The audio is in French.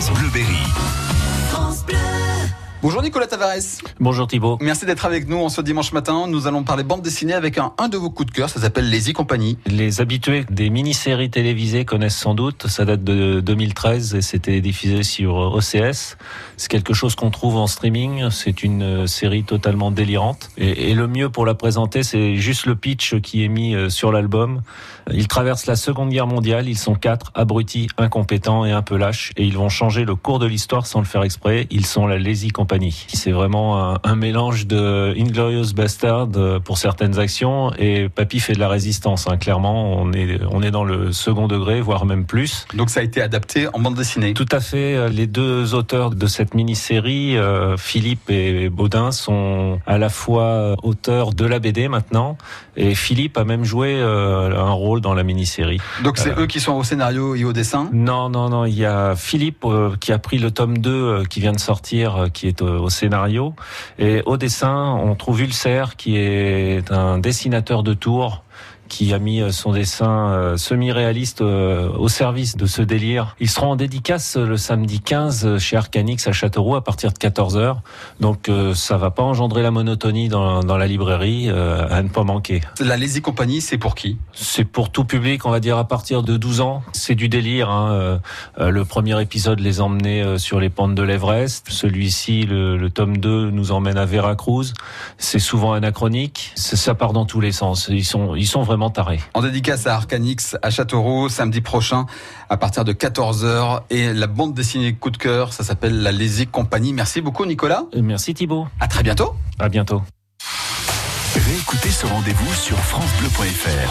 France Bleu Berry. Bonjour Nicolas Tavares. Bonjour Thibault. Merci d'être avec nous en ce dimanche matin. Nous allons parler bande dessinée avec un, un de vos coups de cœur. Ça s'appelle Les Y Compagnie. Les habitués des mini-séries télévisées connaissent sans doute. Ça date de 2013 et c'était diffusé sur OCS. C'est quelque chose qu'on trouve en streaming. C'est une série totalement délirante. Et, et, le mieux pour la présenter, c'est juste le pitch qui est mis euh, sur l'album. Ils traversent la Seconde Guerre mondiale. Ils sont quatre abrutis, incompétents et un peu lâches. Et ils vont changer le cours de l'histoire sans le faire exprès. Ils sont la Lazy C'est vraiment un, un, mélange de Inglorious Bastard euh, pour certaines actions et Papy fait de la résistance. Hein. Clairement, on est, on est dans le second degré, voire même plus. Donc ça a été adapté en bande dessinée Tout à fait. Les deux auteurs de cette mini-série, euh, Philippe et Baudin, sont à la fois auteurs de la BD maintenant et Philippe a même joué euh, un rôle dans la mini-série. Donc c'est eux qui sont au scénario et au dessin? Non, non, non. Il y a Philippe euh, qui a pris le tome 2 euh, qui vient de sortir, qui est au scénario. Et au dessin, on trouve Ulcer, qui est un dessinateur de tours qui a mis son dessin semi-réaliste au service de ce délire. Ils seront en dédicace le samedi 15 chez Arcanix à Châteauroux à partir de 14h. Donc ça va pas engendrer la monotonie dans, dans la librairie à ne pas manquer. La Lazy Company, c'est pour qui? C'est pour tout public, on va dire à partir de 12 ans. C'est du délire. Hein. Le premier épisode les emmenait sur les pentes de l'Everest. Celui-ci, le, le, tome 2, nous emmène à Veracruz. C'est souvent anachronique. Ça part dans tous les sens. Ils sont, ils sont vraiment En dédicace à Arcanix à Châteauroux samedi prochain à partir de 14h et la bande dessinée coup de cœur, ça s'appelle La Lazy Company. Merci beaucoup Nicolas. Merci Thibault. À très bientôt. À bientôt. Réécoutez ce rendez-vous sur francebleu.fr.